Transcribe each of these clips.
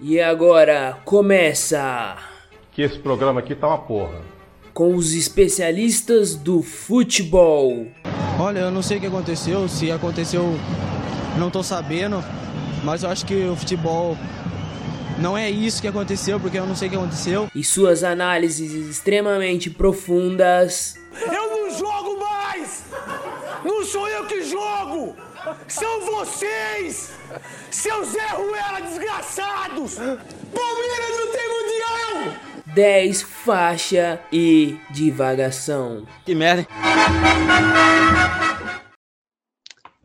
E agora começa Que esse programa aqui tá uma porra. com os especialistas do futebol. Olha, eu não sei o que aconteceu, se aconteceu, não tô sabendo, mas eu acho que o futebol não é isso que aconteceu, porque eu não sei o que aconteceu. e suas análises extremamente profundas. Eu não jogo mais! Não sou eu que jogo! São vocês! Seus Zé Ruela desgraçados! Palmeiras não tem mundial! 10 faixa e divagação. Que merda.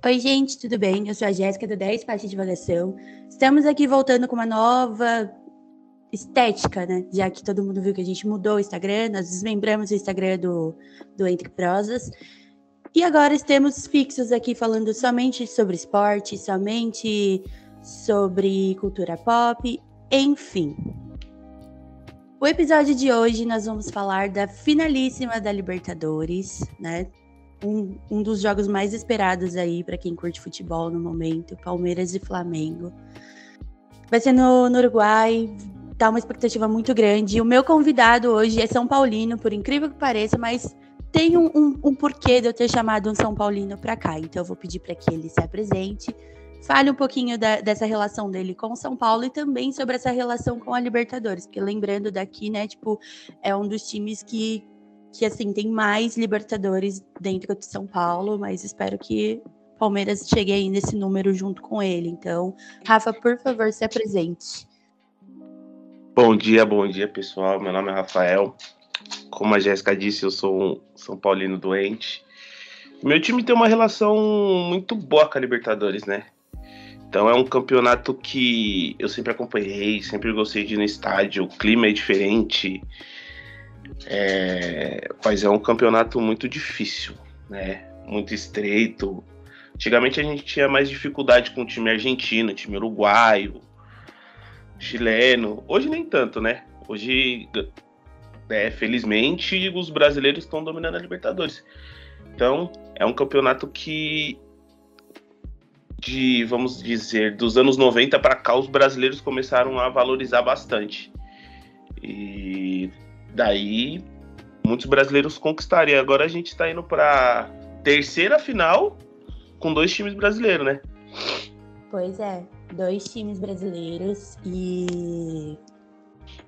Oi, gente, tudo bem? Eu sou a Jéssica do 10 Parte de Divagação. Estamos aqui voltando com uma nova estética, né? Já que todo mundo viu que a gente mudou o Instagram, nós desmembramos o Instagram do, do Entre Prosas. E agora estamos fixos aqui falando somente sobre esporte, somente sobre cultura pop, enfim. O episódio de hoje nós vamos falar da finalíssima da Libertadores, né? um, um dos jogos mais esperados aí para quem curte futebol no momento, Palmeiras e Flamengo. Vai ser no, no Uruguai, tá uma expectativa muito grande. O meu convidado hoje é São Paulino, por incrível que pareça, mas tem um, um, um porquê de eu ter chamado um São Paulino para cá. Então eu vou pedir para que ele se apresente, fale um pouquinho da- dessa relação dele com São Paulo e também sobre essa relação com a Libertadores, porque lembrando daqui, né, tipo, é um dos times que que assim tem mais Libertadores dentro de São Paulo, mas espero que Palmeiras chegue aí nesse número junto com ele. Então, Rafa, por favor, se apresente. Bom dia, bom dia pessoal. Meu nome é Rafael. Como a Jéssica disse, eu sou um São Paulino doente. Meu time tem uma relação muito boa com a Libertadores, né? Então é um campeonato que eu sempre acompanhei, sempre gostei de ir no estádio. O clima é diferente, é, mas é um campeonato muito difícil, né? Muito estreito. Antigamente a gente tinha mais dificuldade com o time argentino, time uruguaio, chileno. Hoje nem tanto, né? Hoje, é, felizmente, os brasileiros estão dominando a Libertadores. Então, é um campeonato que, de, vamos dizer, dos anos 90 para cá, os brasileiros começaram a valorizar bastante. E daí, muitos brasileiros conquistaram. E agora a gente está indo para terceira final com dois times brasileiros, né? Pois é, dois times brasileiros e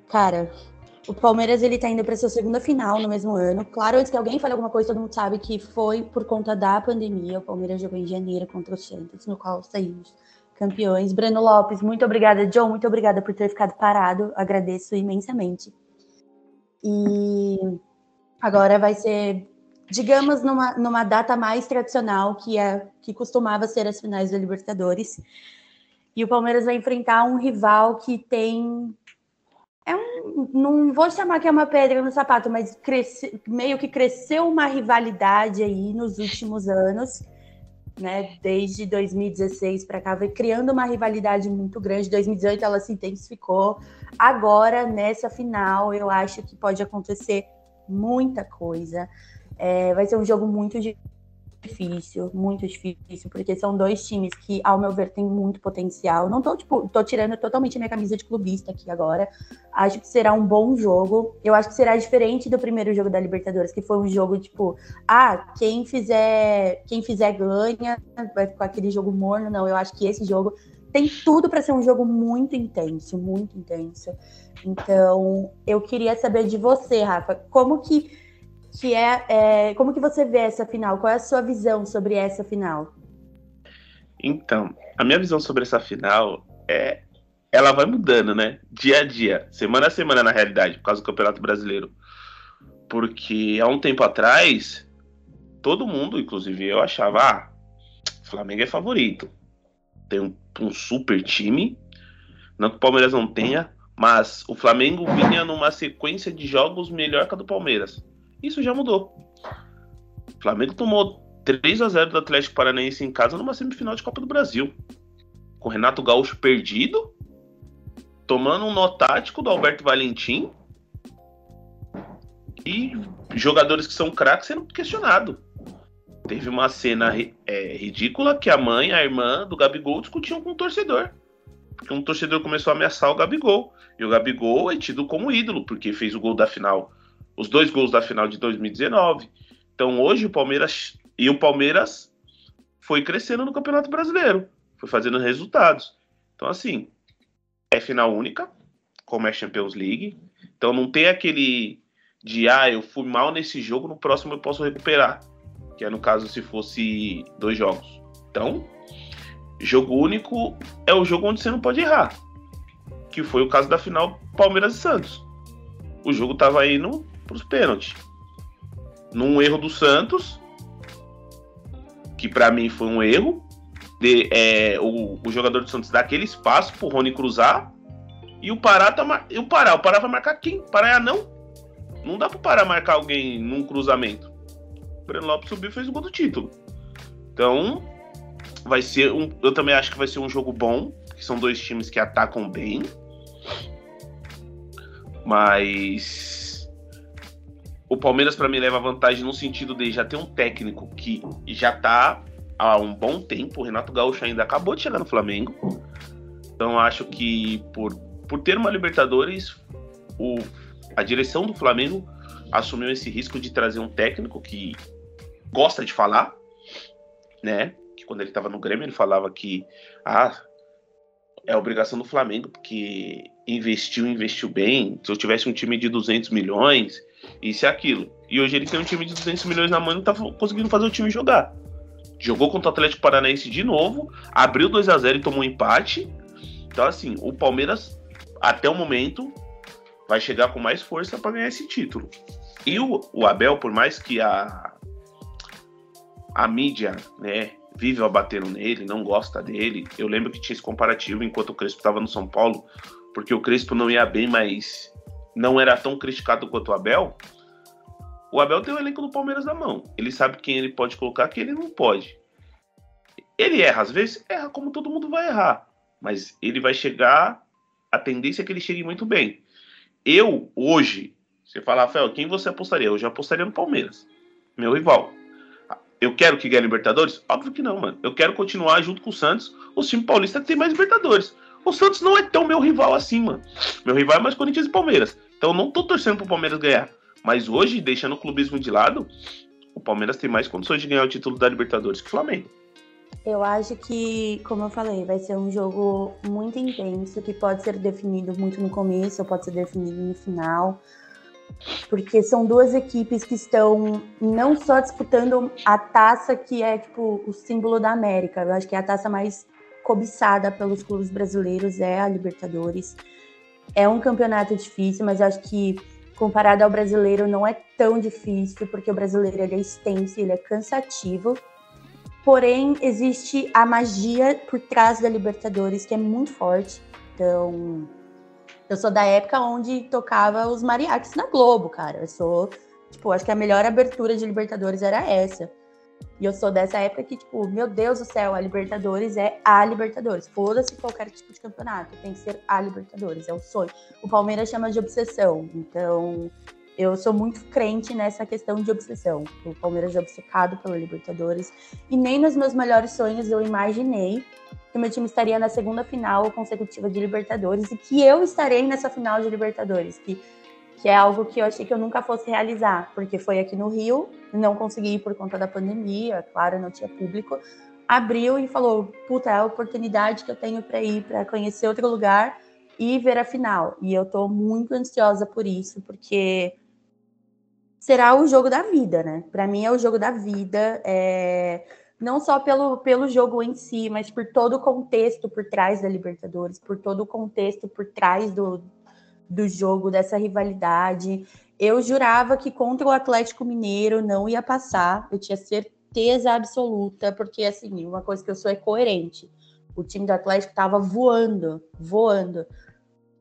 cara, o Palmeiras ele tá indo para sua segunda final no mesmo ano. Claro, antes que alguém fale alguma coisa, todo mundo sabe que foi por conta da pandemia. O Palmeiras jogou em janeiro contra o Santos, no qual saímos campeões. Breno Lopes, muito obrigada, John, muito obrigada por ter ficado parado. Agradeço imensamente. E agora vai ser digamos, numa, numa data mais tradicional, que é que costumava ser as finais da Libertadores. E o Palmeiras vai enfrentar um rival que tem. Não vou chamar que é uma pedra no sapato, mas cresce, meio que cresceu uma rivalidade aí nos últimos anos, né? Desde 2016 para cá, vai criando uma rivalidade muito grande. 2018 ela se intensificou. Agora, nessa final, eu acho que pode acontecer muita coisa. É, vai ser um jogo muito difícil, muito difícil, porque são dois times que, ao meu ver, têm muito potencial. Não tô, tipo, tô tirando totalmente minha camisa de clubista aqui agora. Acho que será um bom jogo. Eu acho que será diferente do primeiro jogo da Libertadores, que foi um jogo, tipo, ah, quem fizer, quem fizer ganha, vai ficar aquele jogo morno. Não, eu acho que esse jogo tem tudo para ser um jogo muito intenso, muito intenso. Então, eu queria saber de você, Rafa, como que que é, é, como que você vê essa final? Qual é a sua visão sobre essa final? Então, a minha visão sobre essa final é ela vai mudando, né? Dia a dia, semana a semana na realidade, por causa do Campeonato Brasileiro. Porque há um tempo atrás, todo mundo, inclusive eu, achava, ah, Flamengo é favorito. Tem um, um super time, não que o Palmeiras não tenha, mas o Flamengo vinha numa sequência de jogos melhor que a do Palmeiras. Isso já mudou. O Flamengo tomou 3 a 0 do Atlético Paranaense em casa numa semifinal de Copa do Brasil. Com o Renato Gaúcho perdido, tomando um nó tático do Alberto Valentim e jogadores que são craques sendo questionados. Teve uma cena é, ridícula que a mãe, a irmã do Gabigol discutiam com o torcedor. porque um torcedor começou a ameaçar o Gabigol. E o Gabigol é tido como ídolo, porque fez o gol da final, os dois gols da final de 2019. Então hoje o Palmeiras. E o Palmeiras foi crescendo no Campeonato Brasileiro, foi fazendo resultados. Então, assim, é final única, como é Champions League. Então não tem aquele de ah, eu fui mal nesse jogo, no próximo eu posso recuperar. Que é no caso se fosse dois jogos. Então, jogo único é o jogo onde você não pode errar. Que foi o caso da final Palmeiras e Santos. O jogo tava indo pros pênaltis. Num erro do Santos, que para mim foi um erro, de, é, o, o, jogador do Santos dá aquele espaço pro Rony cruzar e o Pará tá e o Pará, o Pará vai marcar quem? Pará não? Não dá pro Pará marcar alguém num cruzamento. O Breno Lopes subiu e fez o gol do título. Então, vai ser um, eu também acho que vai ser um jogo bom, que são dois times que atacam bem. Mas o Palmeiras para mim leva vantagem no sentido de já ter um técnico que já tá há um bom tempo. O Renato Gaúcho ainda acabou de chegar no Flamengo. Então acho que por, por ter uma Libertadores, o, a direção do Flamengo assumiu esse risco de trazer um técnico que gosta de falar, né? Que quando ele estava no Grêmio ele falava que ah, é obrigação do Flamengo porque investiu, investiu bem. Se eu tivesse um time de 200 milhões, isso e aquilo. E hoje ele tem um time de 200 milhões na mão e não tá conseguindo fazer o time jogar. Jogou contra o Atlético Paranaense de novo, abriu 2 a 0 e tomou um empate. Então, assim, o Palmeiras, até o momento, vai chegar com mais força para ganhar esse título. E o, o, Abel, por mais que a, a mídia, né, vive abatendo nele, não gosta dele. Eu lembro que tinha esse comparativo enquanto o Crespo estava no São Paulo, porque o Crespo não ia bem, mas não era tão criticado quanto o Abel. O Abel tem o elenco do Palmeiras na mão. Ele sabe quem ele pode colocar, quem ele não pode. Ele erra, às vezes, erra como todo mundo vai errar. Mas ele vai chegar. A tendência é que ele chegue muito bem. Eu, hoje, você fala, Rafael, quem você apostaria? Eu já apostaria no Palmeiras. Meu rival. Eu quero que ganhe Libertadores? Óbvio que não, mano. Eu quero continuar junto com o Santos, o time paulista tem mais Libertadores. O Santos não é tão meu rival assim, mano. Meu rival é mais Corinthians e Palmeiras. Então não tô torcendo pro Palmeiras ganhar. Mas hoje, deixando o clubismo de lado, o Palmeiras tem mais condições de ganhar o título da Libertadores que o Flamengo. Eu acho que, como eu falei, vai ser um jogo muito intenso, que pode ser definido muito no começo, pode ser definido no final. Porque são duas equipes que estão não só disputando a taça que é tipo o símbolo da América. Eu acho que é a taça mais cobiçada pelos clubes brasileiros é a Libertadores. É um campeonato difícil, mas eu acho que comparado ao brasileiro, não é tão difícil, porque o brasileiro ele é extenso, ele é cansativo. Porém, existe a magia por trás da Libertadores, que é muito forte. Então, eu sou da época onde tocava os mariachis na Globo, cara. Eu sou, tipo, acho que a melhor abertura de Libertadores era essa. E eu sou dessa época que, tipo, meu Deus do céu, a Libertadores é a Libertadores. Foda-se qualquer tipo de campeonato, tem que ser a Libertadores, é o sonho. O Palmeiras chama de obsessão, então eu sou muito crente nessa questão de obsessão. O Palmeiras é obcecado pela Libertadores. E nem nos meus melhores sonhos eu imaginei que meu time estaria na segunda final consecutiva de Libertadores e que eu estarei nessa final de Libertadores. Que que é algo que eu achei que eu nunca fosse realizar, porque foi aqui no Rio, não consegui ir por conta da pandemia, claro, não tinha público. Abriu e falou: puta, é a oportunidade que eu tenho para ir, para conhecer outro lugar e ver a final. E eu tô muito ansiosa por isso, porque será o jogo da vida, né? Para mim é o jogo da vida, é... não só pelo, pelo jogo em si, mas por todo o contexto por trás da Libertadores, por todo o contexto por trás do, do jogo, dessa rivalidade. Eu jurava que contra o Atlético Mineiro não ia passar, eu tinha certeza absoluta, porque assim, uma coisa que eu sou é coerente. O time do Atlético estava voando, voando.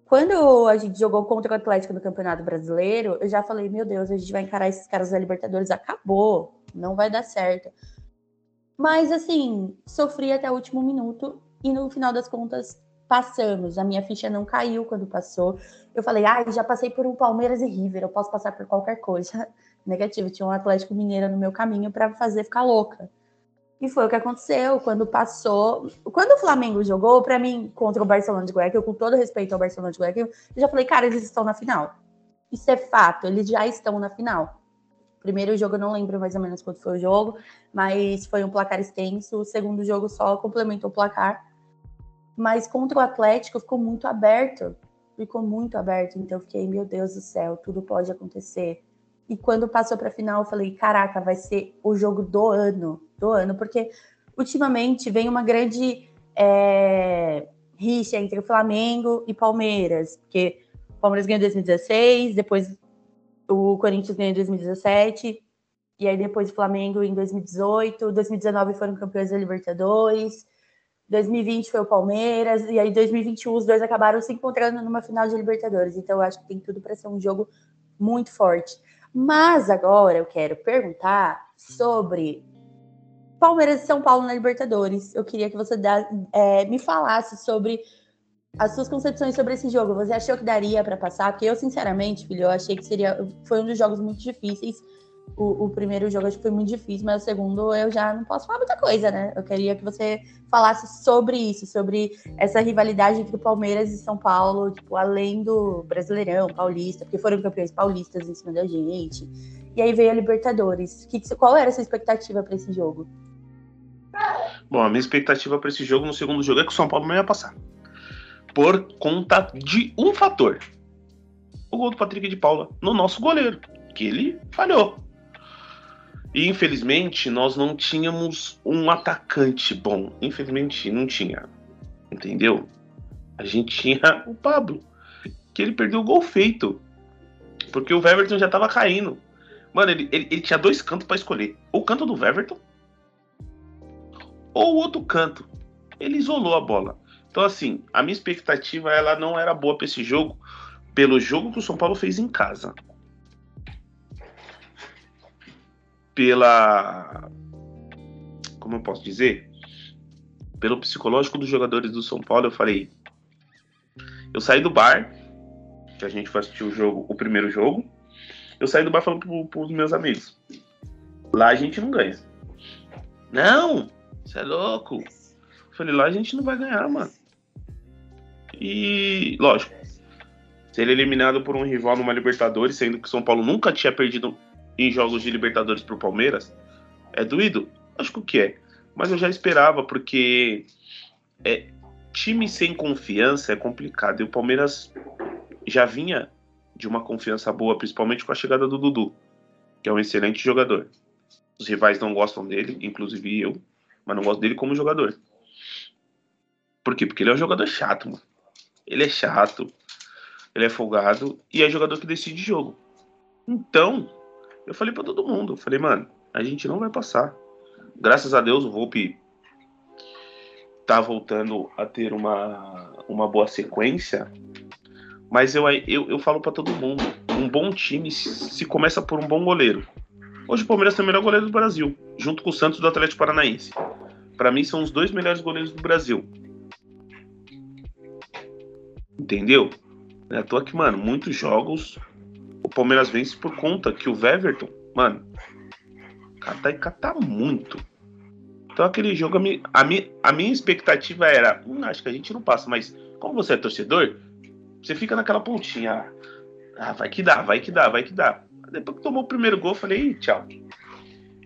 Quando a gente jogou contra o Atlético no Campeonato Brasileiro, eu já falei, meu Deus, a gente vai encarar esses caras da Libertadores, acabou, não vai dar certo. Mas assim, sofri até o último minuto e no final das contas passamos. A minha ficha não caiu quando passou. Eu falei, ah, já passei por um Palmeiras e River, eu posso passar por qualquer coisa. Negativo, tinha um Atlético Mineiro no meu caminho para fazer ficar louca. E foi o que aconteceu quando passou. Quando o Flamengo jogou, para mim, contra o Barcelona de Guayaquil, com todo respeito ao Barcelona de Guayaquil, eu já falei, cara, eles estão na final. Isso é fato, eles já estão na final. Primeiro jogo, eu não lembro mais ou menos quanto foi o jogo, mas foi um placar extenso. O segundo jogo só complementou o placar. Mas contra o Atlético ficou muito aberto. Ficou muito aberto. Então eu fiquei, meu Deus do céu, tudo pode acontecer. E quando passou para a final, eu falei, caraca, vai ser o jogo do ano, do ano, porque ultimamente vem uma grande é, rixa entre Flamengo e Palmeiras, porque o Palmeiras ganhou em 2016, depois o Corinthians ganhou em 2017, e aí depois o Flamengo em 2018, 2019 foram campeões da Libertadores, 2020 foi o Palmeiras, e aí 2021 os dois acabaram se encontrando numa final de Libertadores, então eu acho que tem tudo para ser um jogo muito forte. Mas agora eu quero perguntar sobre Palmeiras e São Paulo na Libertadores. Eu queria que você dá, é, me falasse sobre as suas concepções sobre esse jogo. Você achou que daria para passar? Porque eu, sinceramente, filho, eu achei que seria. Foi um dos jogos muito difíceis o, o, primeiro jogo acho que foi muito difícil, mas o segundo eu já não posso falar muita coisa, né? Eu queria que você falasse sobre isso, sobre essa rivalidade entre o Palmeiras e São Paulo, tipo, além do Brasileirão, Paulista, porque foram campeões paulistas em cima da gente. E aí veio a Libertadores. Que, qual era a sua expectativa para esse jogo? Bom, a minha expectativa para esse jogo no segundo jogo é que o São Paulo não ia passar. Por conta de um fator. O gol do Patrick de Paula no nosso goleiro, que ele falhou. E infelizmente nós não tínhamos um atacante bom. Infelizmente não tinha. Entendeu? A gente tinha o Pablo, que ele perdeu o gol feito. Porque o Weverton já tava caindo. Mano, ele, ele, ele tinha dois cantos para escolher. O canto do Weverton ou o outro canto. Ele isolou a bola. Então, assim, a minha expectativa ela não era boa para esse jogo, pelo jogo que o São Paulo fez em casa. Pela. Como eu posso dizer? Pelo psicológico dos jogadores do São Paulo, eu falei. Eu saí do bar, que a gente foi assistir o jogo, o primeiro jogo. Eu saí do bar falando pro, pros meus amigos. Lá a gente não ganha. Não! Você é louco! Eu falei, lá a gente não vai ganhar, mano. E, lógico, ser eliminado por um rival numa Libertadores, sendo que o São Paulo nunca tinha perdido em jogos de Libertadores pro Palmeiras, é doído? Acho que o que é. Mas eu já esperava, porque é, time sem confiança é complicado. E o Palmeiras já vinha de uma confiança boa, principalmente com a chegada do Dudu, que é um excelente jogador. Os rivais não gostam dele, inclusive eu, mas não gosto dele como jogador. Por quê? Porque ele é um jogador chato, mano. Ele é chato, ele é folgado e é jogador que decide jogo. Então, eu falei para todo mundo, falei, mano, a gente não vai passar. Graças a Deus o Volpe tá voltando a ter uma, uma boa sequência. Mas eu, eu, eu falo para todo mundo, um bom time se começa por um bom goleiro. Hoje o Palmeiras tem o melhor goleiro do Brasil, junto com o Santos do Atlético Paranaense. Para mim são os dois melhores goleiros do Brasil. Entendeu? À toa que, mano, muitos jogos o Palmeiras vence por conta que o Weverton, mano, cata e cata muito. Então aquele jogo, a minha, a minha, a minha expectativa era, hum, acho que a gente não passa, mas como você é torcedor, você fica naquela pontinha, ah, vai que dá, vai que dá, vai que dá. Depois que tomou o primeiro gol, eu falei, tchau.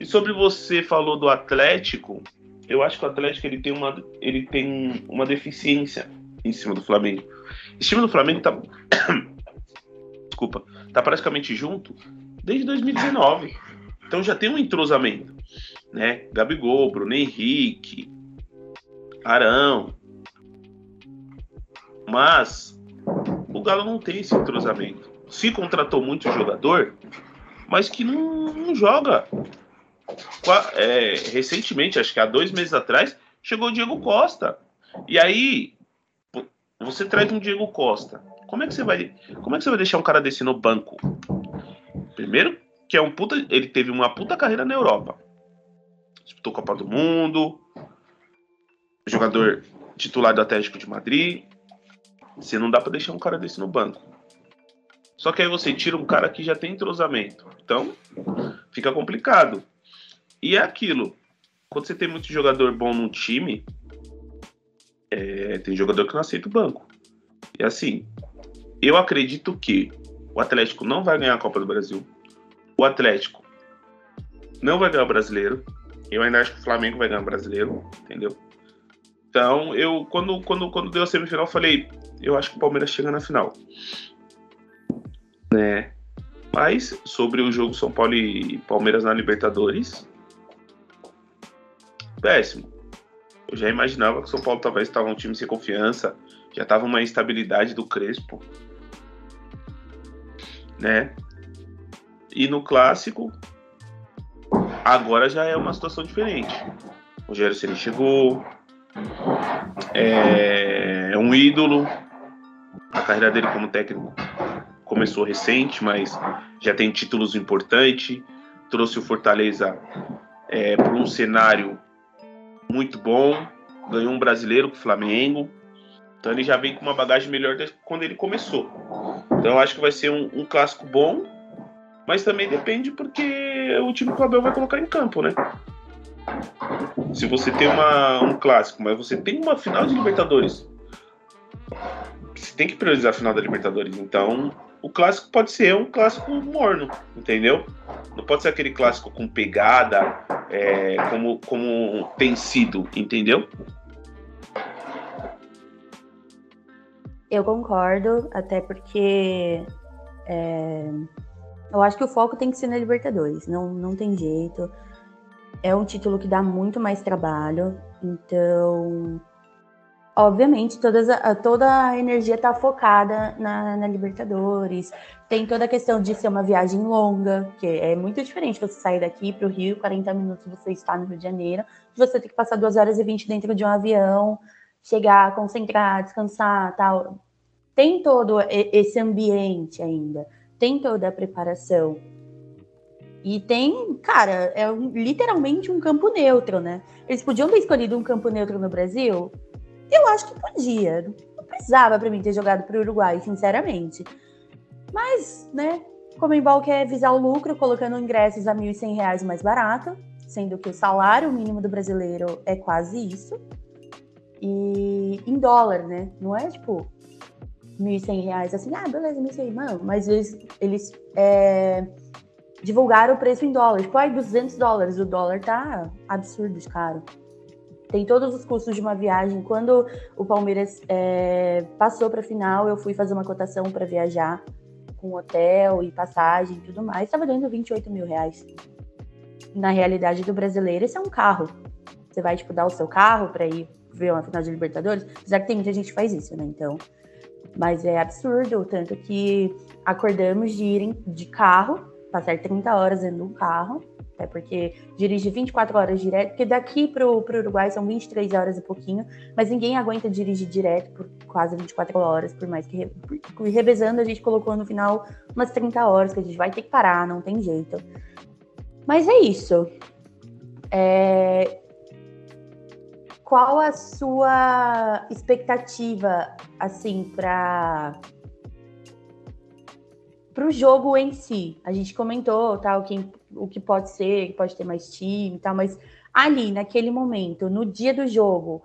E sobre você falou do Atlético, eu acho que o Atlético ele tem uma, ele tem uma deficiência em cima do Flamengo. Esse time do Flamengo tá desculpa, tá praticamente junto desde 2019. Então já tem um entrosamento, né? Gabigol, Bruno Henrique, Arão. Mas o Galo não tem esse entrosamento. Se contratou muito jogador, mas que não, não joga. É, recentemente, acho que há dois meses atrás, chegou o Diego Costa. E aí, você traz um Diego Costa como é que você vai, como é que você vai deixar um cara desse no banco? Primeiro, que é um puta, ele teve uma puta carreira na Europa. Disputou Copa do Mundo, jogador titular do Atlético de Madrid. Você não dá para deixar um cara desse no banco. Só que aí você tira um cara que já tem entrosamento. Então, fica complicado. E é aquilo. quando você tem muito jogador bom num time, é, tem jogador que não aceita o banco. E assim, eu acredito que o Atlético não vai ganhar a Copa do Brasil. O Atlético não vai ganhar o brasileiro. Eu ainda acho que o Flamengo vai ganhar o brasileiro, entendeu? Então, eu, quando, quando, quando deu a semifinal, falei, eu acho que o Palmeiras chega na final. Né? Mas, sobre o jogo São Paulo e Palmeiras na Libertadores, péssimo. Eu já imaginava que o São Paulo talvez estava um time sem confiança, já estava uma instabilidade do Crespo, né? E no clássico, agora já é uma situação diferente. O Rogério Ceni chegou, é, é um ídolo. A carreira dele como técnico começou recente, mas já tem títulos importantes. Trouxe o Fortaleza é, para um cenário muito bom. Ganhou um brasileiro com o Flamengo. Então ele já vem com uma bagagem melhor desde quando ele começou. Então eu acho que vai ser um, um clássico bom, mas também depende porque o time que o Abel vai colocar em campo, né? Se você tem uma, um clássico, mas você tem uma final de Libertadores, você tem que priorizar a final da Libertadores. Então, o clássico pode ser um clássico morno, entendeu? Não pode ser aquele clássico com pegada, é, como, como tem sido, entendeu? Eu concordo, até porque é, eu acho que o foco tem que ser na Libertadores, não, não tem jeito. É um título que dá muito mais trabalho, então, obviamente, todas a, toda a energia está focada na, na, Libertadores. Tem toda a questão de ser uma viagem longa, que é muito diferente você sair daqui para o Rio, 40 minutos você está no Rio de Janeiro, você tem que passar 2 horas e 20 dentro de um avião chegar, concentrar, descansar, tal. Tem todo esse ambiente ainda, tem toda a preparação. E tem, cara, é um, literalmente um campo neutro, né? Eles podiam ter escolhido um campo neutro no Brasil? Eu acho que podia. Não precisava para mim ter jogado para o Uruguai, sinceramente. Mas, né, Comembol quer visar o lucro, colocando ingressos a R$ 1.100 mais barato, sendo que o salário mínimo do brasileiro é quase isso e em dólar, né? Não é tipo 1.100 reais assim, ah, beleza, 1.100, mano, mas eles, eles é, divulgaram o preço em dólar, tipo, ai, 200 dólares, o dólar tá absurdo de caro. Tem todos os custos de uma viagem. Quando o Palmeiras é, passou para final, eu fui fazer uma cotação para viajar com hotel e passagem e tudo mais, estava dando 28 mil reais. Na realidade do brasileiro, isso é um carro. Você vai, tipo, dar o seu carro para ir ver uma final de Libertadores, apesar que tem muita gente que faz isso, né? Então, mas é absurdo, tanto que acordamos de irem de carro, passar 30 horas dentro de um carro, até porque dirige 24 horas direto, porque daqui pro, pro Uruguai são 23 horas e pouquinho, mas ninguém aguenta dirigir direto por quase 24 horas, por mais que por, revezando a gente colocou no final umas 30 horas que a gente vai ter que parar, não tem jeito. Mas é isso. É, qual a sua expectativa, assim, para para o jogo em si? A gente comentou, tal, quem, o que pode ser, pode ter mais time, tal, mas ali, naquele momento, no dia do jogo,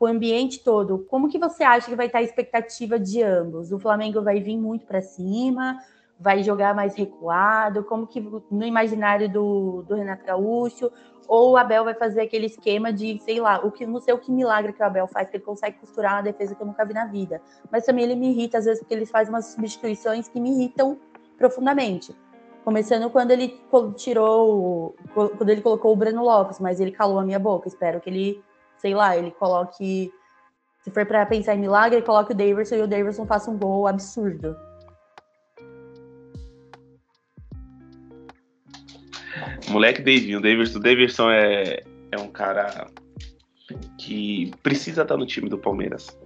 o ambiente todo, como que você acha que vai estar a expectativa de ambos? O Flamengo vai vir muito para cima, vai jogar mais recuado? Como que no imaginário do, do Renato Gaúcho? Ou o Abel vai fazer aquele esquema de, sei lá, o que não sei o que milagre que o Abel faz, que ele consegue costurar uma defesa que eu nunca vi na vida. Mas também ele me irrita, às vezes, porque ele faz umas substituições que me irritam profundamente. Começando quando ele tirou, quando ele colocou o Breno Lopes, mas ele calou a minha boca. Espero que ele, sei lá, ele coloque. Se for para pensar em milagre, ele coloque o Davidson e o Davidson faça um gol absurdo. Moleque Davinho, o Davidson, Davidson é, é um cara que precisa estar no time do Palmeiras.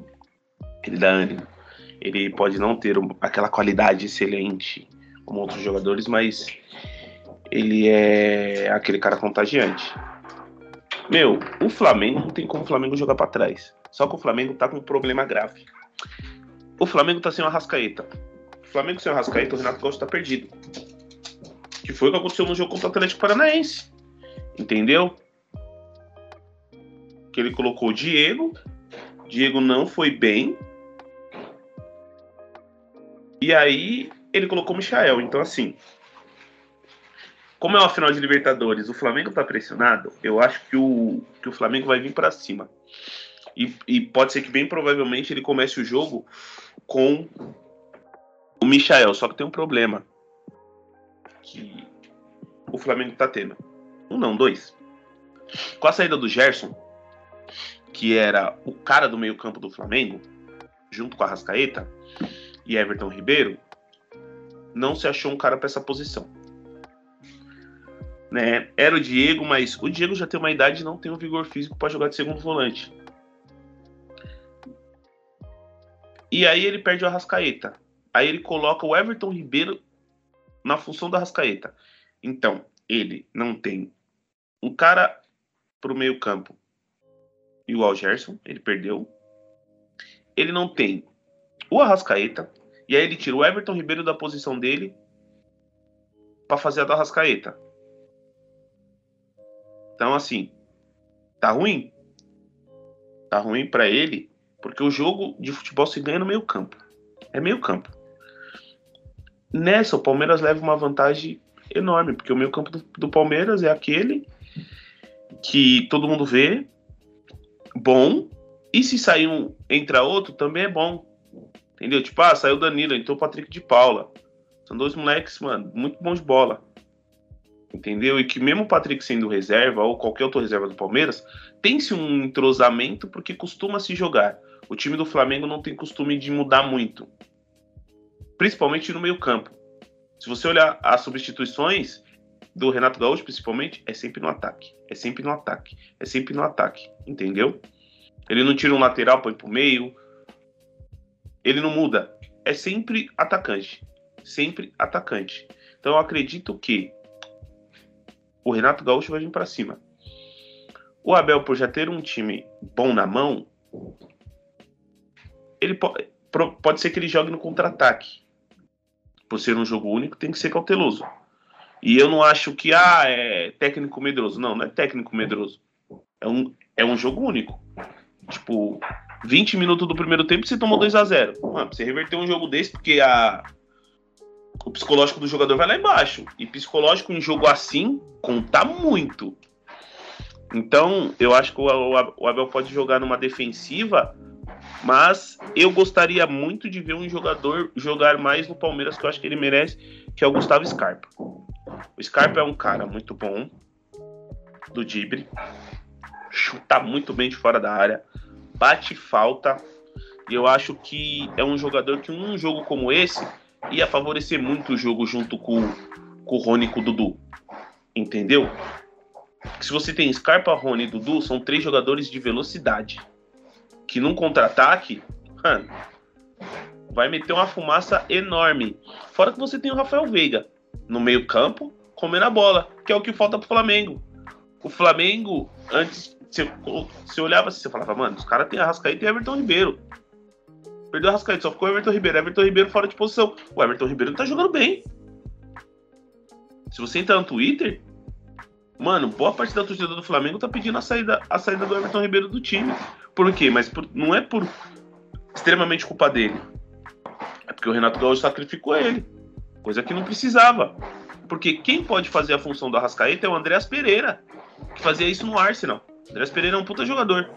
Ele dá ânimo. Ele pode não ter aquela qualidade excelente como outros jogadores, mas ele é aquele cara contagiante. Meu, o Flamengo não tem como o Flamengo jogar para trás. Só que o Flamengo tá com um problema grave. O Flamengo tá sem o Arrascaeta. O Flamengo sem o Arrascaeta, o Renato Gaúcho tá perdido que foi o que aconteceu no jogo contra o Atlético Paranaense. Entendeu? que ele colocou o Diego. Diego não foi bem. E aí ele colocou o Michael. Então, assim, como é uma final de Libertadores, o Flamengo tá pressionado, eu acho que o, que o Flamengo vai vir para cima. E, e, pode ser que bem provavelmente ele comece o jogo com o Michael. Só que tem um problema que o Flamengo tá tendo. Um não, dois. Com a saída do Gerson, que era o cara do meio campo do Flamengo, junto com a Rascaeta e Everton Ribeiro, não se achou um cara para essa posição. Né? Era o Diego, mas o Diego já tem uma idade e não tem o vigor físico para jogar de segundo volante. E aí ele perde o Arrascaeta. Aí ele coloca o Everton Ribeiro na função da Arrascaeta. Então, ele não tem um cara pro meio campo igual o Gerson, ele perdeu. Ele não tem o Arrascaeta. E aí ele tira o Everton Ribeiro da posição dele para fazer a da Arrascaeta. Então, assim, tá ruim. Tá ruim para ele, porque o jogo de futebol se ganha no meio campo. É meio campo. Nessa, o Palmeiras leva uma vantagem enorme, porque o meio campo do, do Palmeiras é aquele que todo mundo vê, bom, e se sair um, entra outro, também é bom. Entendeu? Tipo, ah, saiu o Danilo, entrou o Patrick de Paula. São dois moleques, mano, muito bons de bola. Entendeu? E que mesmo o Patrick sendo reserva, ou qualquer outro reserva do Palmeiras, tem-se um entrosamento porque costuma se jogar. O time do Flamengo não tem costume de mudar muito. Principalmente no meio campo. Se você olhar as substituições, do Renato Gaúcho, principalmente, é sempre no ataque. É sempre no ataque. É sempre no ataque. Entendeu? Ele não tira um lateral, põe pro meio. Ele não muda. É sempre atacante. Sempre atacante. Então eu acredito que o Renato Gaúcho vai vir para cima. O Abel, por já ter um time bom na mão, ele pode ser que ele jogue no contra-ataque. Por ser um jogo único, tem que ser cauteloso. E eu não acho que ah, é técnico medroso. Não, não é técnico medroso. É um, é um jogo único. Tipo, 20 minutos do primeiro tempo você tomou 2 a 0 Mano, você reverter um jogo desse, porque a, o psicológico do jogador vai lá embaixo. E psicológico em jogo assim conta muito. Então, eu acho que o Abel pode jogar numa defensiva, mas eu gostaria muito de ver um jogador jogar mais no Palmeiras, que eu acho que ele merece, que é o Gustavo Scarpa. O Scarpa é um cara muito bom, do Dibre, chuta muito bem de fora da área, bate falta. E eu acho que é um jogador que um jogo como esse ia favorecer muito o jogo junto com, com o Rony e com o Dudu. Entendeu? Se você tem Scarpa, Rony e Dudu, são três jogadores de velocidade. Que num contra-ataque, vai meter uma fumaça enorme. Fora que você tem o Rafael Veiga no meio-campo, comendo a bola, que é o que falta pro Flamengo. O Flamengo, antes, você, você olhava assim, você falava, mano, os caras têm Arrascaeta e Everton Ribeiro. Perdeu a Arrascaeta, só ficou o Everton Ribeiro. Everton Ribeiro fora de posição. O Everton Ribeiro não tá jogando bem. Se você entrar no Twitter, mano, boa parte da torcida do Flamengo tá pedindo a saída, a saída do Everton Ribeiro do time. Por quê? Mas por, não é por extremamente culpa dele. É porque o Renato Gaúcho sacrificou ele. Coisa que não precisava. Porque quem pode fazer a função do Arrascaeta é o Andréas Pereira, que fazia isso no Arsenal. Andréas Pereira é um puta jogador.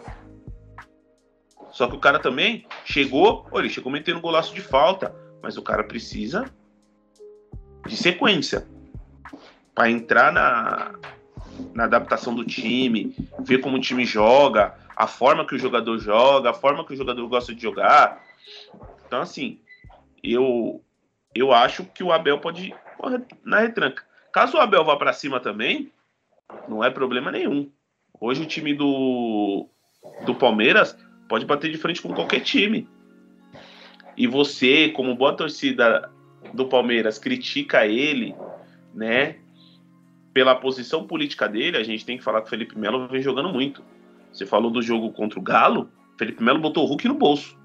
Só que o cara também chegou, olha, ele chegou metendo um golaço de falta, mas o cara precisa de sequência para entrar na, na adaptação do time, ver como o time joga, a forma que o jogador joga, a forma que o jogador gosta de jogar. Então, assim, eu eu acho que o Abel pode na retranca. Caso o Abel vá para cima também, não é problema nenhum. Hoje o time do, do Palmeiras pode bater de frente com qualquer time. E você, como boa torcida do Palmeiras, critica ele, né? Pela posição política dele, a gente tem que falar que o Felipe Melo vem jogando muito. Você falou do jogo contra o Galo, Felipe Melo botou o Hulk no bolso.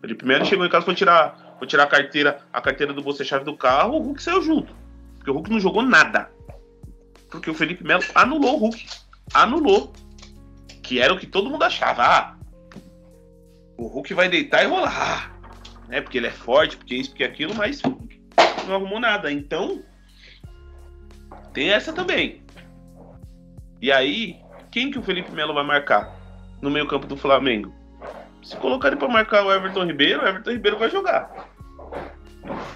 Felipe Melo chegou em casa para tirar Vou tirar a carteira, a carteira do bolsa-chave do carro, o Hulk saiu junto. Porque o Hulk não jogou nada. Porque o Felipe Melo anulou o Hulk. Anulou. Que era o que todo mundo achava. Ah, o Hulk vai deitar e rolar. Né? Porque ele é forte, porque isso, porque aquilo, mas não arrumou nada. Então, tem essa também. E aí, quem que o Felipe Melo vai marcar no meio campo do Flamengo? Se colocar ele para marcar o Everton Ribeiro, o Everton Ribeiro vai jogar.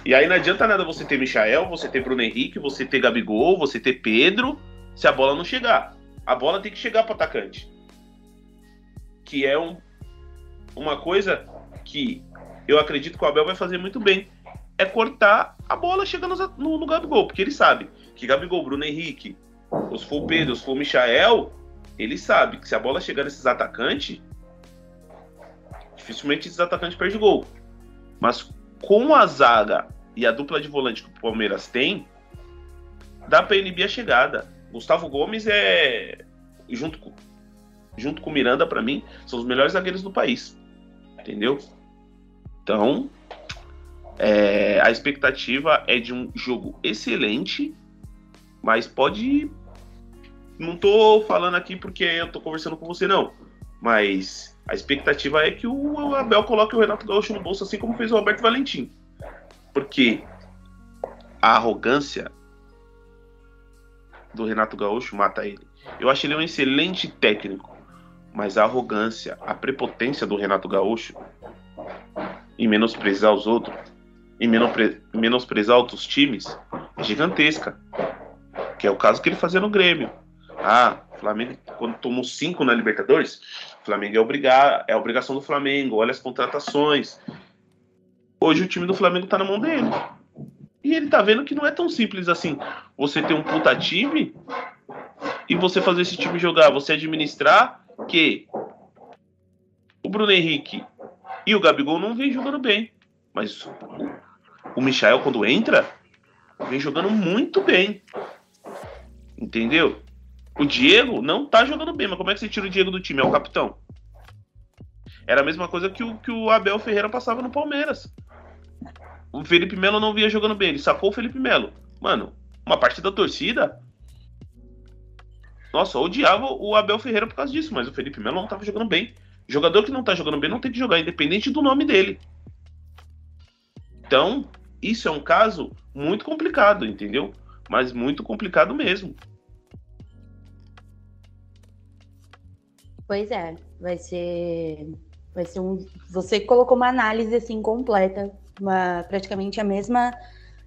E aí não adianta nada você ter Michael, você ter Bruno Henrique, você ter Gabigol, você ter Pedro, se a bola não chegar. A bola tem que chegar para atacante. Que é um, uma coisa que eu acredito que o Abel vai fazer muito bem. É cortar a bola chegando no, no Gabigol, porque ele sabe que Gabigol, Bruno Henrique, se for o Pedro, se for o Michael, ele sabe que se a bola chegar nesses atacantes, dificilmente esses atacantes perdem gol. Mas com a zaga e a dupla de volante que o Palmeiras tem, dá para inibir a chegada. Gustavo Gomes é junto com, junto com Miranda para mim são os melhores zagueiros do país, entendeu? Então é, a expectativa é de um jogo excelente, mas pode não tô falando aqui porque eu tô conversando com você não, mas a expectativa é que o Abel coloque o Renato Gaúcho no bolso, assim como fez o Roberto Valentim. Porque a arrogância do Renato Gaúcho mata ele. Eu acho ele um excelente técnico, mas a arrogância, a prepotência do Renato Gaúcho em menosprezar os outros, em menosprezar outros times, é gigantesca. Que é o caso que ele fazia no Grêmio. Ah, Flamengo, quando tomou cinco na Libertadores, Flamengo é obrigar, é obrigação do Flamengo, olha as contratações. Hoje o time do Flamengo tá na mão dele. E ele tá vendo que não é tão simples assim. Você ter um puta time e você fazer esse time jogar, você administrar que o Bruno Henrique e o Gabigol não vem jogando bem. Mas o Michael, quando entra, vem jogando muito bem. Entendeu? O Diego não tá jogando bem, mas como é que você tira o Diego do time? É o capitão. Era a mesma coisa que o, que o Abel Ferreira passava no Palmeiras. O Felipe Melo não vinha jogando bem, ele sacou o Felipe Melo. Mano, uma parte da torcida. Nossa, odiava o Abel Ferreira por causa disso, mas o Felipe Melo não tava jogando bem. Jogador que não tá jogando bem não tem que jogar, independente do nome dele. Então, isso é um caso muito complicado, entendeu? Mas muito complicado mesmo. Pois é, vai ser vai ser um você colocou uma análise assim completa, uma praticamente a mesma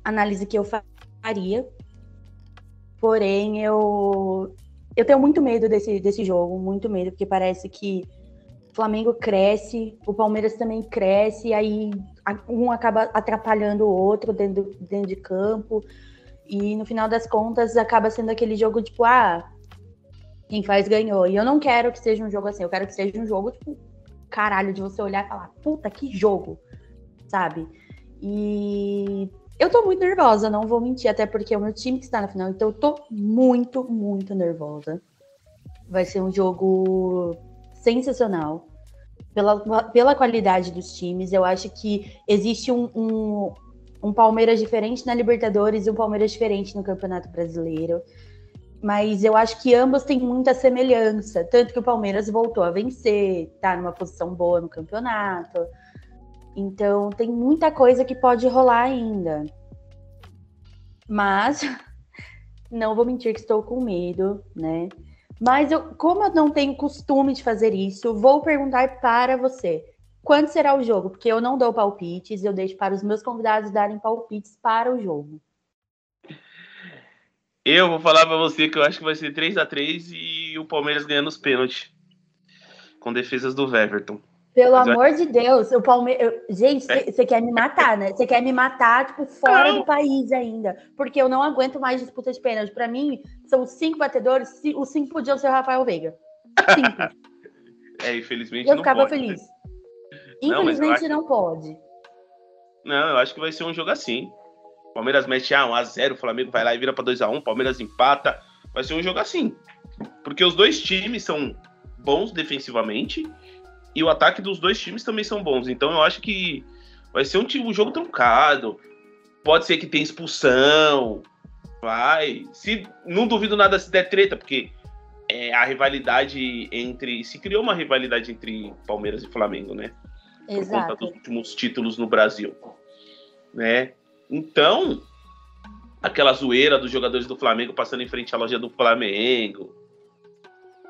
análise que eu faria. Porém, eu eu tenho muito medo desse, desse jogo, muito medo, porque parece que o Flamengo cresce, o Palmeiras também cresce, e aí um acaba atrapalhando o outro dentro, dentro de campo. E no final das contas acaba sendo aquele jogo tipo, ah, quem faz ganhou. E eu não quero que seja um jogo assim, eu quero que seja um jogo, tipo, caralho, de você olhar e falar, puta, que jogo, sabe? E eu tô muito nervosa, não vou mentir, até porque é o meu time que está na final, então eu tô muito, muito nervosa. Vai ser um jogo sensacional. Pela, pela qualidade dos times, eu acho que existe um, um, um Palmeiras diferente na Libertadores e um Palmeiras diferente no Campeonato Brasileiro mas eu acho que ambos têm muita semelhança. Tanto que o Palmeiras voltou a vencer, tá numa posição boa no campeonato. Então tem muita coisa que pode rolar ainda. Mas não vou mentir que estou com medo, né? Mas eu, como eu não tenho costume de fazer isso, vou perguntar para você. Quando será o jogo? Porque eu não dou palpites, eu deixo para os meus convidados darem palpites para o jogo. Eu vou falar pra você que eu acho que vai ser 3 a 3 e o Palmeiras ganhando os pênaltis. Com defesas do Everton. Pelo Mas amor de Deus, o Palmeiras. Gente, você é. quer me matar, né? Você quer me matar, tipo, fora não. do país ainda. Porque eu não aguento mais disputa de pênalti. Pra mim, são cinco batedores, os cinco podiam ser o Rafael Veiga. Cinco. é, infelizmente. Eu ficava pode, feliz. Né? Infelizmente não, não pode. Não, eu acho que vai ser um jogo assim. Palmeiras mete ah, 1x0, o Flamengo vai lá e vira pra 2x1, Palmeiras empata. Vai ser um jogo assim. Porque os dois times são bons defensivamente e o ataque dos dois times também são bons. Então eu acho que vai ser um, um jogo truncado. Pode ser que tenha expulsão. Vai. Se não duvido nada se der treta, porque é, a rivalidade entre. Se criou uma rivalidade entre Palmeiras e Flamengo, né? Por Exato. conta dos últimos títulos no Brasil. Né? Então, aquela zoeira dos jogadores do Flamengo passando em frente à loja do Flamengo.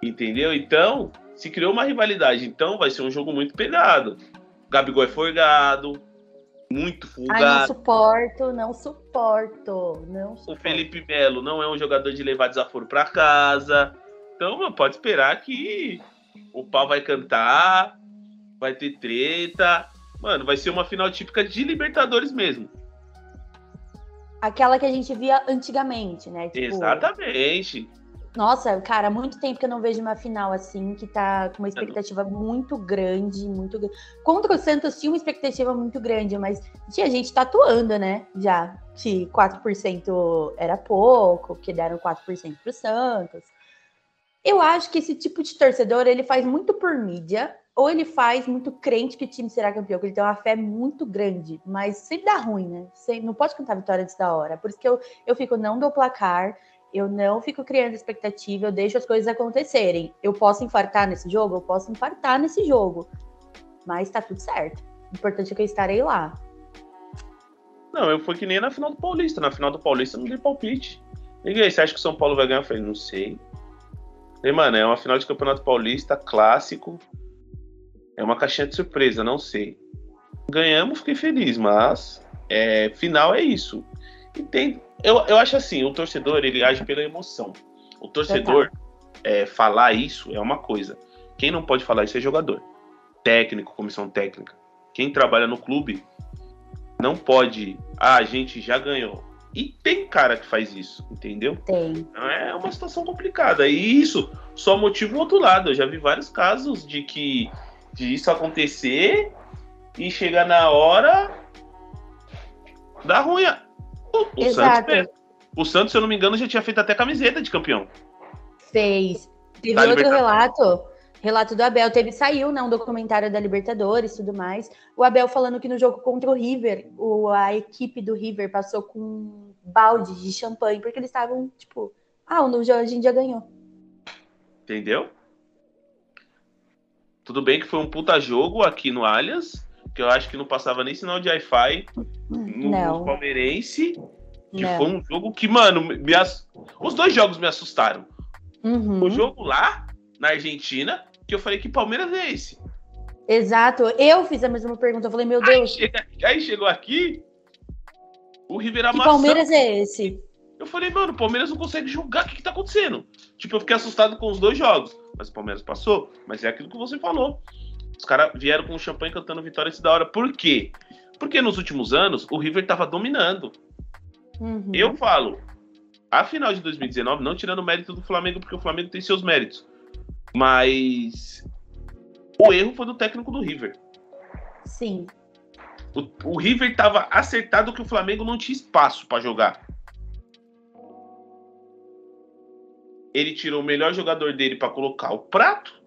Entendeu? Então, se criou uma rivalidade. Então, vai ser um jogo muito pegado. Gabigol é forgado, muito Ai, não folgado. suporto, não suporto, não O suporto. Felipe Melo não é um jogador de levar desaforo para casa. Então, pode esperar que o pau vai cantar, vai ter treta. Mano, vai ser uma final típica de Libertadores mesmo. Aquela que a gente via antigamente, né? Tipo, Exatamente. Nossa, cara, muito tempo que eu não vejo uma final assim, que tá com uma expectativa muito grande, muito grande. Contra o Santos tinha uma expectativa muito grande, mas tinha gente tatuando, né? Já que 4% era pouco, que deram 4% pro Santos. Eu acho que esse tipo de torcedor, ele faz muito por mídia, ou ele faz muito crente que o time será campeão, que ele tem uma fé muito grande, mas sempre dá ruim, né? Você não pode cantar vitória antes da hora. Por isso que eu, eu fico, não dou placar, eu não fico criando expectativa, eu deixo as coisas acontecerem. Eu posso infartar nesse jogo? Eu posso infartar nesse jogo. Mas tá tudo certo. O importante é que eu estarei lá. Não, eu fui que nem na final do Paulista. Na final do Paulista não dei palpite. Liguei, você acha que o São Paulo vai ganhar? Eu falei, não sei. Falei, mano, é uma final de Campeonato Paulista, clássico. É uma caixinha de surpresa, não sei. Ganhamos, fiquei feliz, mas é, final é isso. E tem, eu, eu acho assim, o torcedor ele age pela emoção. O torcedor é, falar isso é uma coisa. Quem não pode falar isso é jogador. Técnico, comissão técnica. Quem trabalha no clube não pode. Ah, a gente já ganhou. E tem cara que faz isso, entendeu? Tem. Então é uma situação complicada. E isso só motiva o outro lado. Eu já vi vários casos de que de isso acontecer e chegar na hora da ruim. O, o. Santos, o Santos, se eu não me engano, já tinha feito até camiseta de campeão. Fez. Teve Da outro relato. Relato do Abel. Teve, saiu, né? Um documentário da Libertadores e tudo mais. O Abel falando que no jogo contra o River, o, a equipe do River passou com um balde de champanhe, porque eles estavam, tipo, ah, jogo a gente já ganhou. Entendeu? Tudo bem que foi um puta jogo aqui no Allianz, que eu acho que não passava nem sinal de Wi-Fi no, Palmeirense. Que Não. foi um jogo que, mano, me ass- os dois jogos me assustaram. Uhum. O jogo lá, na Argentina, que eu falei que Palmeiras é esse. Exato. Eu fiz a mesma pergunta. Eu falei, meu Aí, Deus, chega- aí chegou aqui, o River que. Palmeiras é esse? Eu falei, mano, o Palmeiras não consegue jogar, o que, que tá acontecendo? Tipo, eu fiquei assustado com os dois jogos. Mas o Palmeiras passou, mas é aquilo que você falou. Os caras vieram com o champanhe cantando vitória esse da hora. Por quê? Porque nos últimos anos o River tava dominando. Uhum. Eu falo, a final de 2019, não tirando o mérito do Flamengo, porque o Flamengo tem seus méritos. Mas o erro foi do técnico do River. Sim. O, o River tava acertado que o Flamengo não tinha espaço pra jogar. Ele tirou o melhor jogador dele pra colocar o prato.